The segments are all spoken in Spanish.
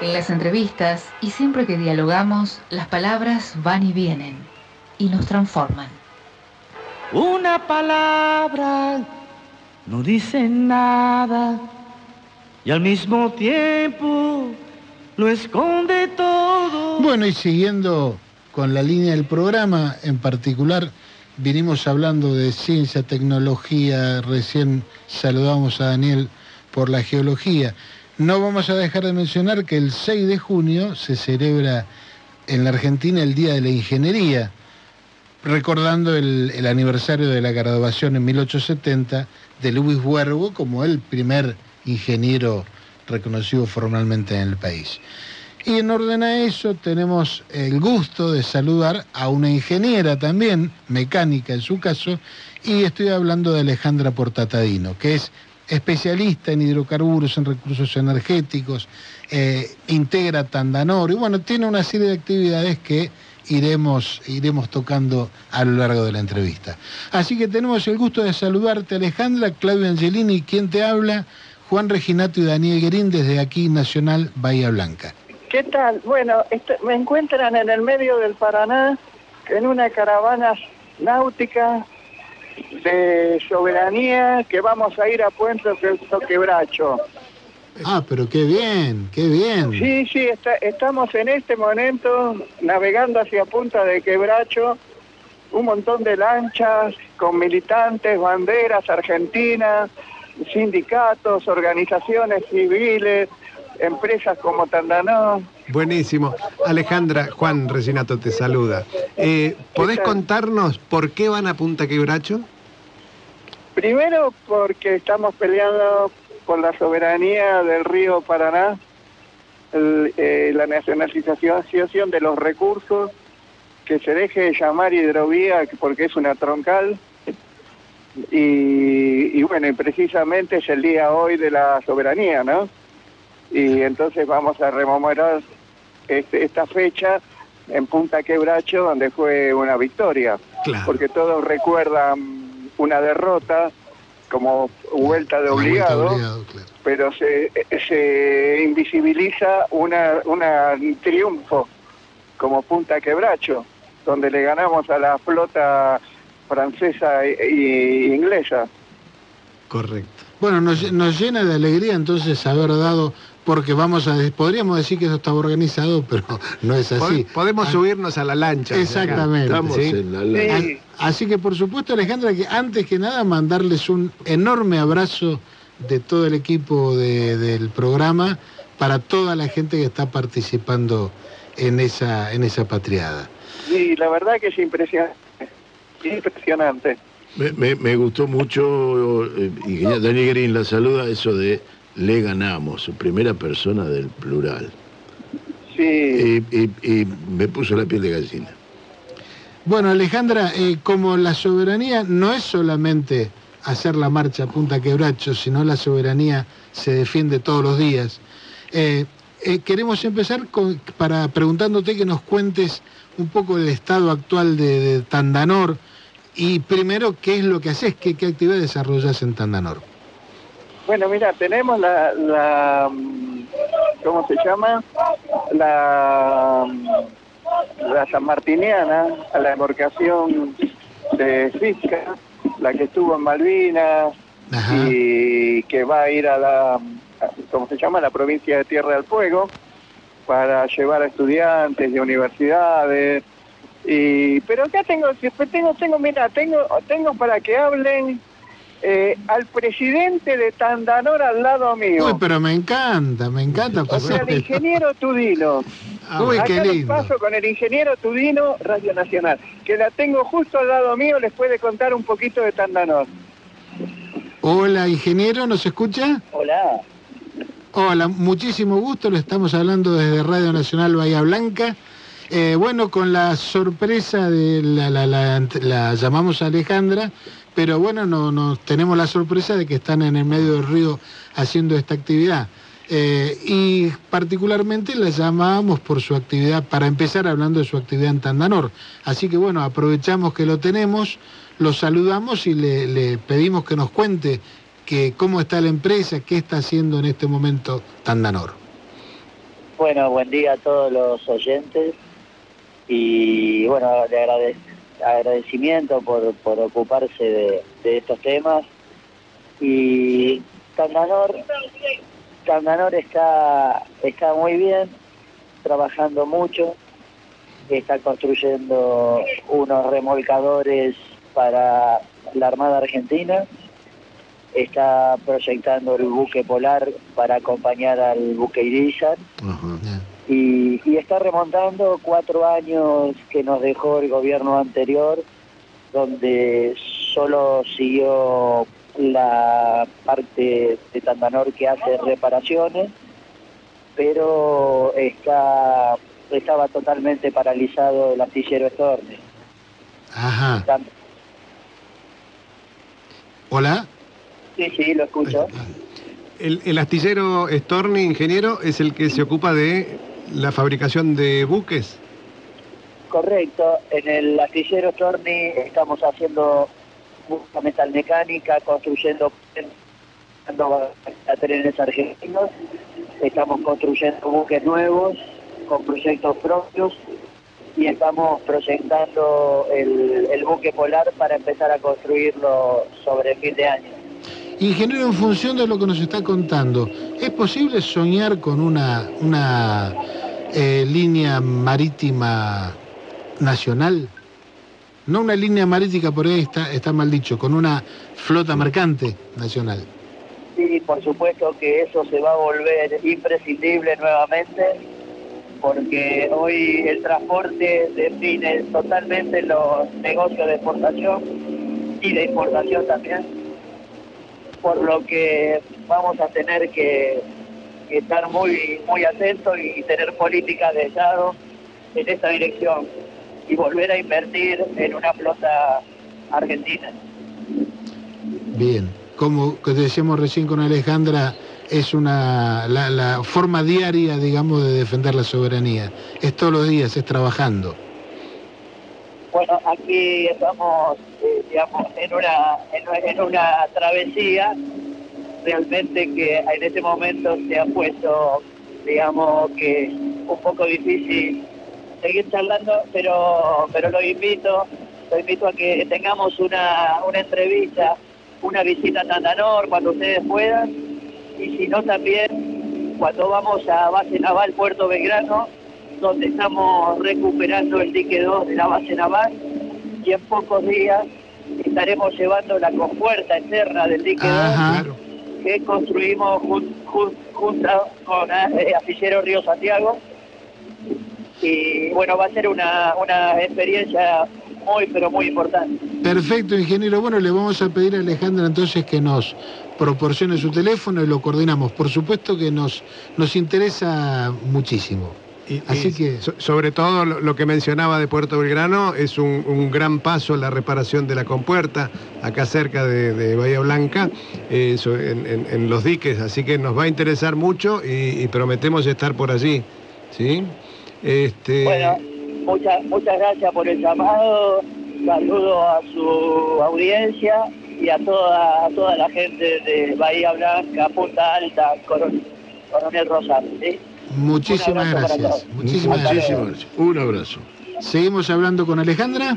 En las entrevistas y siempre que dialogamos, las palabras van y vienen y nos transforman. Una palabra no dice nada y al mismo tiempo lo esconde todo. Bueno, y siguiendo con la línea del programa, en particular vinimos hablando de ciencia, tecnología, recién saludamos a Daniel por la geología. No vamos a dejar de mencionar que el 6 de junio se celebra en la Argentina el Día de la Ingeniería, recordando el, aniversario de la graduación en 1870 de Luis Huervo como el primer ingeniero reconocido formalmente en el país. Y en orden a eso tenemos el gusto de saludar a una ingeniera también, mecánica en su caso, y estoy hablando de Alejandra Portatadino, que es especialista en hidrocarburos, en recursos energéticos, eh, integra Tandanor y bueno, tiene una serie de actividades que iremos, iremos tocando a lo largo de la entrevista. Así que tenemos el gusto de saludarte Alejandra, Claudio Angelini, quien te habla, Juan Reginato y Daniel Guerín desde aquí Nacional Bahía Blanca. ¿Qué tal? Bueno, me encuentran en el medio del Paraná en una caravana náutica de soberanía que vamos a ir a Puente Quebracho. Ah, pero qué bien, qué bien. Sí, sí, estamos en este momento navegando hacia Punta de Quebracho, un montón de lanchas con militantes, banderas argentinas, sindicatos, organizaciones civiles, empresas como Tandanó. Buenísimo. Alejandra, Juan Resinato te saluda. Eh, ¿Podés contarnos por qué van a Punta Quebracho? Primero porque estamos peleando por la soberanía del río Paraná, eh, la nacionalización de los recursos, que se deje de llamar hidrovía porque es una troncal. Y, y bueno, y precisamente es el día hoy de la soberanía, ¿no? Y entonces vamos a rememorar este, esta fecha en Punta Quebracho, donde fue una victoria, porque todos recuerdan una derrota como vuelta de obligado, pero se, se invisibiliza una, un triunfo como Punta Quebracho, donde le ganamos a la flota francesa e, inglesa. Correcto. Bueno, nos, nos, llena de alegría entonces haber dado porque vamos a podríamos decir que eso estaba organizado, pero no es así. Podemos ah, subirnos a la lancha. Exactamente. Así que por supuesto, Alejandra, que antes que nada mandarles un enorme abrazo de todo el equipo del programa para toda la gente que está participando en esa, en esa patriada. Sí, la verdad que es impresionante. Impresionante. Me, gustó mucho, eh, y Daniel Green la saluda, eso de le ganamos, primera persona del plural. Sí. Y, me puso la piel de gallina. Bueno, Alejandra, eh, como la soberanía no es solamente hacer la marcha a Punta Quebracho, sino la soberanía se defiende todos los días. Eh, eh, queremos empezar con, para preguntándote que nos cuentes un poco del estado actual de, Tandanor y primero qué es lo que haces, qué, qué actividad desarrollas en Tandanor. Bueno, mira, tenemos la, la ¿cómo se llama? La, la San Martiniana, a la embarcación de Fisca, la que estuvo en Malvinas y que va a ir a la, ¿cómo se llama? La provincia de Tierra del Fuego para llevar a estudiantes de universidades. Y, pero acá tengo, tengo, tengo, mira, tengo, tengo para que hablen eh, al presidente de Tandanor al lado mío. Uy, pero me encanta, me encanta. O sea, el ingeniero Tudino. Ah, Uy, qué lindo. paso con el ingeniero Tudino, Radio Nacional, que la tengo justo al lado mío, les puede contar un poquito de Tandanor. Hola, ingeniero, ¿nos escucha? Hola. Hola, muchísimo gusto, lo estamos hablando desde Radio Nacional Bahía Blanca. Eh, bueno, con la sorpresa de la, la, la llamamos Alejandra, pero bueno, no, tenemos la sorpresa de que están en el medio del río haciendo esta actividad. Eh, y particularmente la llamábamos por su actividad, para empezar hablando de su actividad en Tandanor. Así que bueno, aprovechamos que lo tenemos, lo saludamos y le, pedimos que nos cuente que, cómo está la empresa, qué está haciendo en este momento Tandanor. Bueno, buen día a todos los oyentes y bueno, de agrade- agradecimiento por, por ocuparse de, de estos temas. Y Tandanor, Tandanor está, está muy bien, trabajando mucho, está construyendo unos remolcadores para la Armada Argentina, está proyectando el buque polar para acompañar al buque Irizar. Y, y está remontando cuatro años que nos dejó el gobierno anterior, donde solo siguió la parte de Tandanor que hace reparaciones, pero está estaba totalmente paralizado el astillero Storni. Ajá. Hola. Sí, sí, lo escucho. El, el astillero Storni, ingeniero, es el que se ocupa de la fabricación de buques. Correcto, en el astillero Storni estamos haciendo mucha metalmecánica, construyendo a trenes argentinos, estamos construyendo buques nuevos con proyectos propios y estamos proyectando el, el buque polar para empezar a construirlo sobre fin de año. Ingeniero, en función de lo que nos está contando, ¿es posible soñar con una, una eh, línea marítima nacional? No una línea marítima, por ahí está, está mal dicho, con una flota mercante nacional. Sí, por supuesto que eso se va a volver imprescindible nuevamente, porque hoy el transporte define totalmente los negocios de exportación y de importación también, por lo que vamos a tener que, estar muy, muy atentos y tener políticas de Estado en esta dirección y volver a invertir en una flota argentina. Bien, como decíamos recién con Alejandra, es una la, la forma diaria, digamos, de defender la soberanía. Es todos los días, es trabajando. Bueno, aquí estamos, eh, digamos, en una, en, una- en una travesía realmente que en este momento se ha puesto, digamos, que un poco difícil seguir charlando, pero, pero lo invito, lo invito a que tengamos una, una entrevista, una visita a Tandanor cuando ustedes puedan, y si no también cuando vamos a base naval Puerto Belgrano, donde estamos recuperando el dique 2 de la base naval y en pocos días estaremos llevando la compuerta externa del dique 2 Ajá. Que construimos jun- jun- junto con eh, Astillero Río Santiago. Y bueno, va a ser una, una experiencia muy, pero muy importante. Perfecto, ingeniero. Bueno, le vamos a pedir a Alejandra entonces que nos proporcione su teléfono y lo coordinamos. Por supuesto que nos, nos interesa muchísimo. Y- Así y que- so- sobre todo lo, lo que mencionaba de Puerto Belgrano es un, un gran paso en la reparación de la compuerta, acá cerca de, de Bahía Blanca, eh, so- en, en- en los diques, así que nos va a interesar mucho y, y prometemos estar por allí. ¿sí? Este, Bueno, muchas, muchas gracias por el llamado. Saludo a su audiencia y a toda, a toda la gente de Bahía Blanca, Punta Alta, Coron- Coronel Rosario. ¿sí? Muchísimas gracias. Muchísimas gracias. Un abrazo. Seguimos hablando con Alejandra.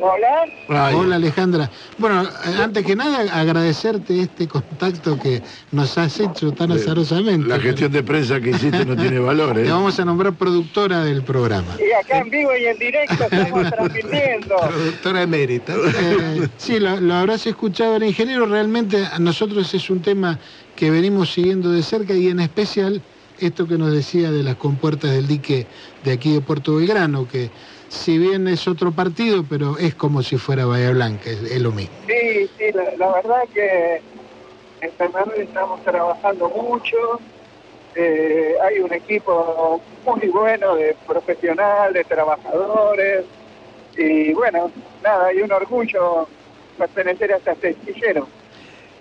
Hola. Ay, Hola Alejandra. Bueno, eh, antes que nada agradecerte este contacto que nos has hecho tan Eh, azarosamente. La gestión de prensa que hiciste no tiene valor, ¿eh? Te vamos a nombrar productora del programa. Y acá en vivo y en directo estamos transmitiendo. productora emérita. Eh, sí, lo, lo habrás escuchado el ingeniero. Realmente a nosotros es un tema que venimos siguiendo de cerca y en especial esto que nos decía de las compuertas del dique de aquí de Puerto Belgrano, que si bien es otro partido, pero es como si fuera Bahía Blanca, es, lo mismo. Sí, sí, la, la verdad que en Fernando estamos trabajando mucho. Eh, hay un equipo muy bueno de profesionales, trabajadores. Y bueno, nada, hay un orgullo pertenecer a este astillero.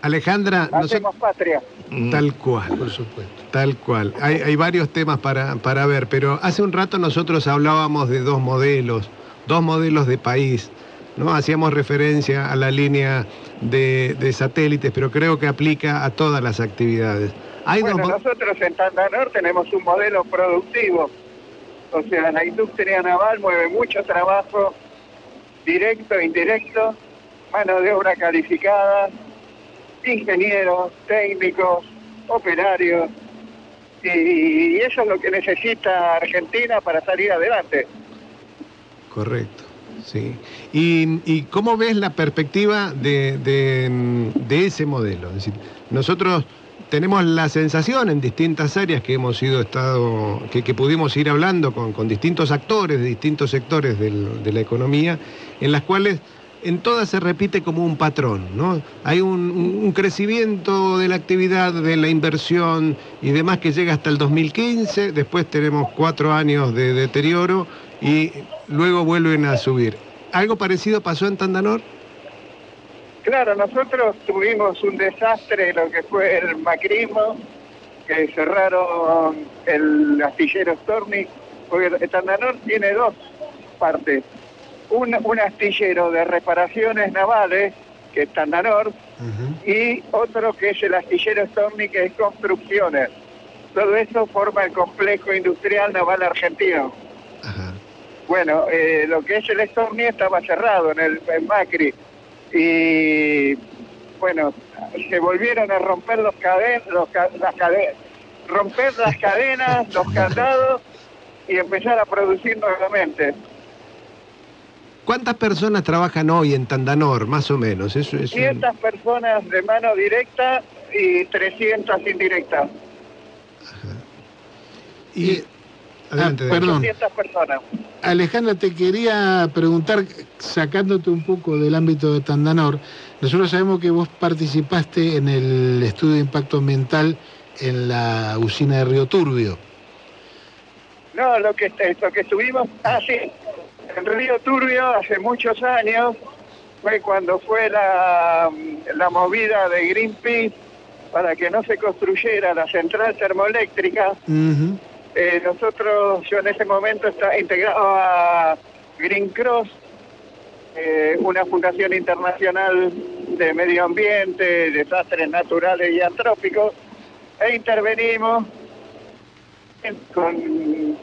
Alejandra, Hacemos patria. Mm. tal cual. Por supuesto. Tal cual. Hay, hay varios temas para, para ver, pero hace un rato nosotros hablábamos de dos modelos, dos modelos de país. ¿no? Hacíamos referencia a la línea de, de satélites, pero creo que aplica a todas las actividades. Hay Bueno, nosotros en Tandanor tenemos un modelo productivo. O sea, la industria naval mueve mucho trabajo, directo e indirecto, mano de obra calificada, ingenieros, técnicos, operarios. Y, eso es lo que necesita Argentina para salir adelante. Correcto, sí. ¿Y, y cómo ves la perspectiva de, de, de ese modelo? Es decir, nosotros tenemos la sensación en distintas áreas que hemos ido estado, que, que pudimos ir hablando con, con distintos actores de distintos sectores de la economía, en las cuales en todas se repite como un patrón, ¿no? Hay un, crecimiento de la actividad, de la inversión y demás que llega hasta el 2015, después tenemos cuatro años de deterioro y luego vuelven a subir. ¿Algo parecido pasó en Tandanor? Claro, nosotros tuvimos un desastre, lo que fue el macrismo, que cerraron el astillero Storni, porque Tandanor tiene dos partes. Un, un astillero de reparaciones navales, que es Tandanor, y otro que es el astillero Storni, que es construcciones. Todo eso forma el complejo industrial naval argentino. Ajá. Bueno, eh, lo que es el Storni estaba cerrado en el en Macri. Y bueno, se volvieron a romper los caden los ca- las cadenas, romper las cadenas, los candados y empezar a producir nuevamente. ¿Cuántas personas trabajan hoy en Tandanor, más o menos? Eso es un- 500 personas de mano directa y 300 indirectas. Y, adelante, Ah, perdón. 200 personas. Alejandra, te quería preguntar, sacándote un poco del ámbito de Tandanor, nosotros sabemos que vos participaste en el estudio de impacto ambiental en la usina de Río Turbio. No, lo que, lo que estuvimos, ah, sí, en Río Turbio hace muchos años, fue cuando fue la, la movida de Greenpeace para que no se construyera la central termoeléctrica. Eh, nosotros, yo en ese momento estaba integrado a Green Cross, eh, una fundación internacional de medio ambiente, desastres naturales y antrópicos, e intervenimos con,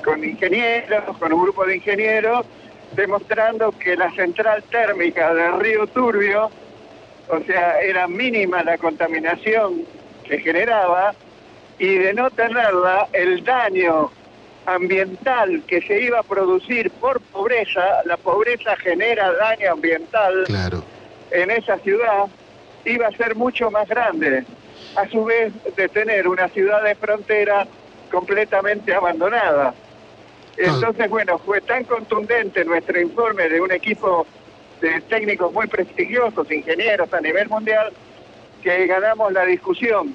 con ingenieros, con un grupo de ingenieros, demostrando que la central térmica del río Turbio, o sea, era mínima la contaminación que generaba, y de no tenerla, el daño ambiental que se iba a producir por pobreza, la pobreza genera daño ambiental Claro. en esa ciudad, iba a ser mucho más grande. A su vez de tener una ciudad de frontera completamente abandonada. Entonces, bueno, fue tan contundente nuestro informe de un equipo de técnicos muy prestigiosos, ingenieros a nivel mundial, que ganamos la discusión.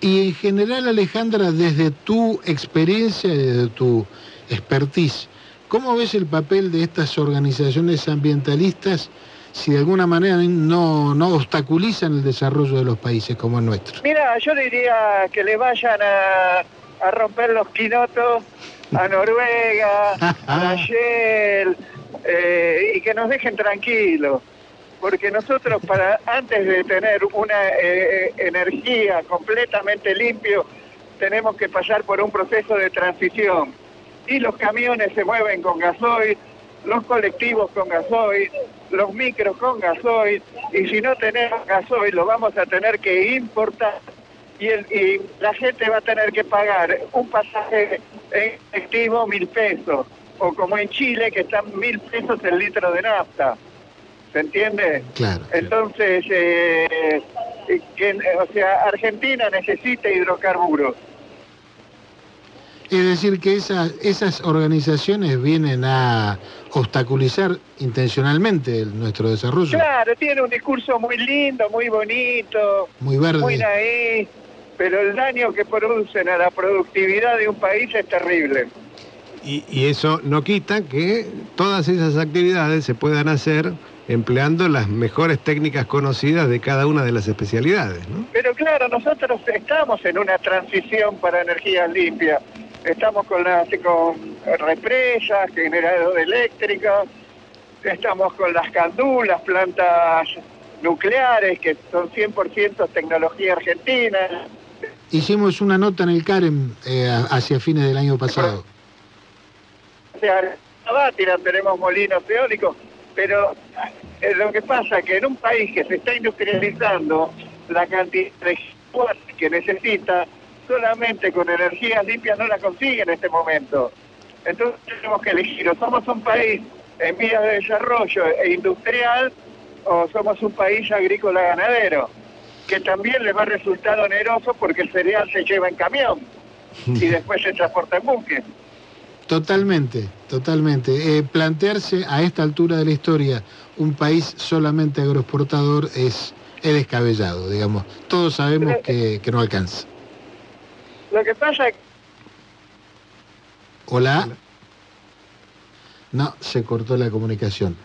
Y en general, Alejandra, desde tu experiencia, desde tu expertise, ¿cómo ves el papel de estas organizaciones ambientalistas si de alguna manera no, no obstaculizan el desarrollo de los países como el nuestro? Mira, yo diría que le vayan a, a romper los quinotos a Noruega, a Shell, eh, y que nos dejen tranquilos. Porque nosotros, para antes de tener una eh, energía completamente limpio, tenemos que pasar por un proceso de transición. Y los camiones se mueven con gasoil, los colectivos con gasoil, los micros con gasoil, y si no tenemos gasoil lo vamos a tener que importar y, el- y la gente va a tener que pagar un pasaje en efectivo mil pesos, o como en Chile que están mil pesos el litro de nafta. ¿Se entiende? Claro. Entonces, eh, que, o sea, Argentina necesita hidrocarburos. Es decir, que esas, esas organizaciones vienen a obstaculizar intencionalmente el- nuestro desarrollo. Claro, tiene un discurso muy lindo, muy bonito, Muy verde. muy naí, pero el daño que producen a la productividad de un país es terrible. Y, y eso no quita que todas esas actividades se puedan hacer empleando las mejores técnicas conocidas de cada una de las especialidades, ¿no? Pero claro, nosotros estamos en una transición para energías limpias. Estamos con las con represas, generadores eléctricos, estamos con las candulas, plantas nucleares que son 100% tecnología argentina. Hicimos una nota en el CAREM eh, hacia fines del año pasado. Bátira tenemos molinos eólicos, pero eh, lo que pasa es que en un país que se está industrializando, la cantidad de que necesita, solamente con energías limpias no la consigue en este momento. Entonces tenemos que elegir, o somos un país en vías de desarrollo e industrial, o somos un país agrícola ganadero, que también le va a resultar oneroso porque el cereal se lleva en camión y después se transporta en buque. Totalmente, totalmente. Eh, plantearse a esta altura de la historia un país solamente agroexportador es, es descabellado, digamos. Todos sabemos que, que no alcanza. Lo que pasa es que Hola. No, se cortó la comunicación.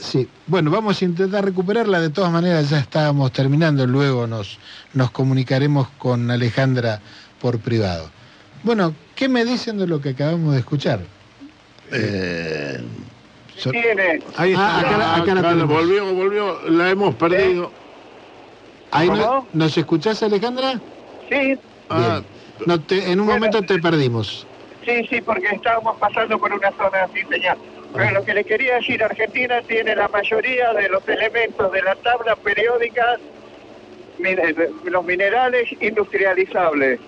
Sí, bueno, vamos a intentar recuperarla. De todas maneras, ya estábamos terminando. Luego nos, nos comunicaremos con Alejandra por privado. Bueno, ¿qué me dicen de lo que acabamos de escuchar? Eh, So- Ahí está. Ah, acá la- acá la acá tenemos. volvió, volvió, la hemos perdido. Ahí no-. ¿Nos escuchás, Alejandra? sí, Ah, No te- en un Bueno. momento te perdimos. Sí, sí, porque estábamos pasando por una zona sin señal. Lo que le quería decir, Argentina tiene la mayoría de los elementos de la tabla periódica, eh, los minerales industrializables.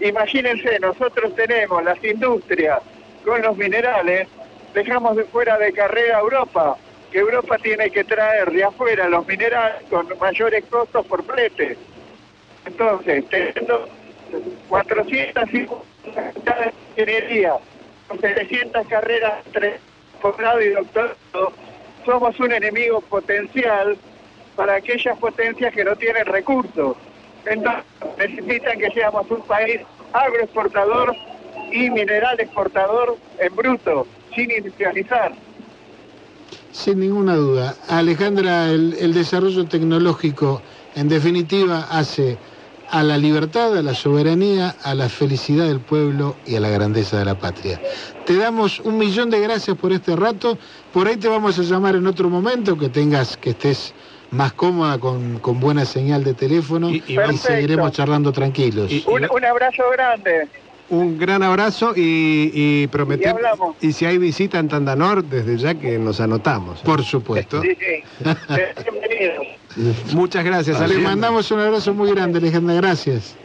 Imagínense, nosotros tenemos las industrias con los minerales, dejamos de fuera de carrera a Europa, que Europa tiene que traer de afuera los minerales con mayores costos por flete. Entonces, teniendo 450 facultades de ingeniería, con 700 carreras entre posgrado y doctorado, somos un enemigo potencial para aquellas potencias que no tienen recursos. Entonces, necesitan que seamos un país agroexportador y mineral exportador en bruto, sin industrializar. Sin ninguna duda. Alejandra, el, el desarrollo tecnológico, en definitiva, hace a la libertad, a la soberanía, a la felicidad del pueblo y a la grandeza de la patria. Te damos un millón de gracias por este rato. Por ahí te vamos a llamar en otro momento que tengas, que estés más cómoda con, con buena señal de teléfono Y- y, y vamos- seguiremos charlando tranquilos. Y- Un, un abrazo grande. Un gran abrazo y, prometemos. Y si hay visita en Tandanor, desde ya que nos anotamos. Por supuesto. Sí. Muchas gracias, Le Alejandra. mandamos un abrazo muy grande, Alejandra. Gracias.